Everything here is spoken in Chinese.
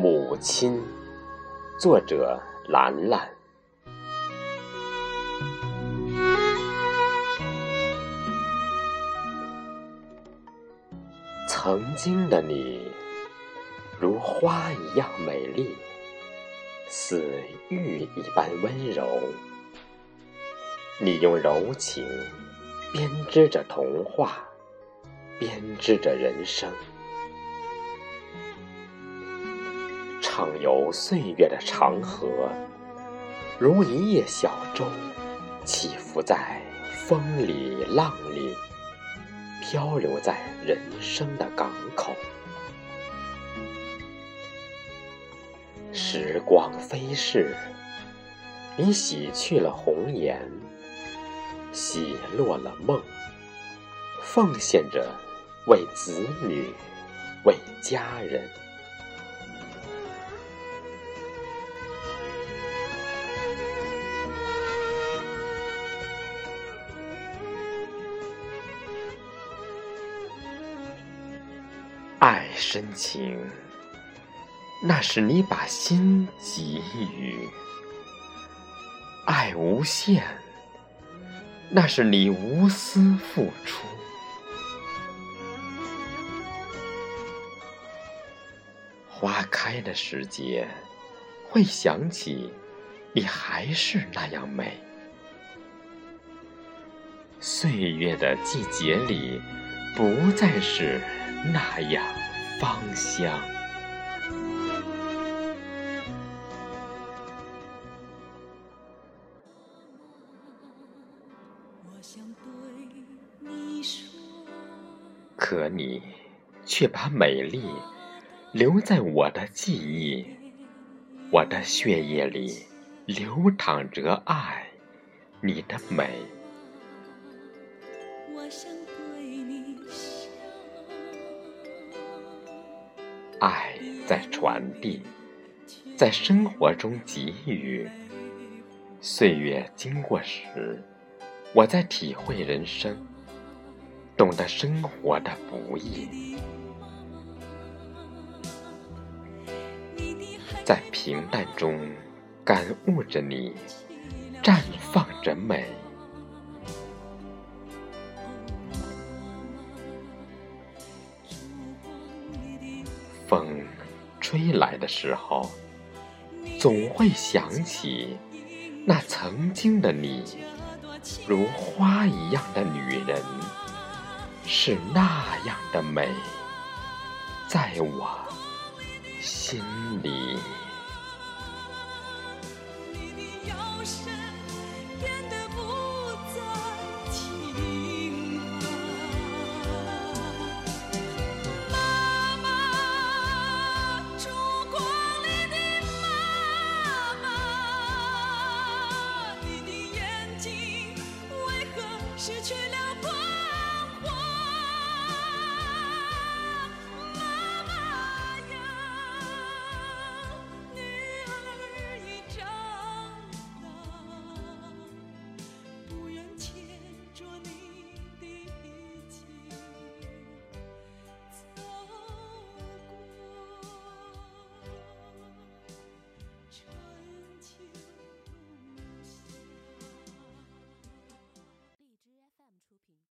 母亲，作者兰兰。曾经的你，如花一样美丽，似玉一般温柔。你用柔情编织着童话，编织着人生。畅游岁月的长河，如一叶小舟，起伏在风里浪里，漂流在人生的港口。时光飞逝，你洗去了红颜，洗落了梦，奉献着为子女，为家人。爱深情，那是你把心给予；爱无限，那是你无私付出。花开的时节，会想起你还是那样美；岁月的季节里，不再是。那样芳香。可你却把美丽留在我的记忆，我的血液里流淌着爱，你的美。爱在传递，在生活中给予。岁月经过时，我在体会人生，懂得生活的不易。在平淡中感悟着你，绽放着美。风吹来的时候，总会想起那曾经的你，如花一样的女人，是那样的美，在我心里。失去了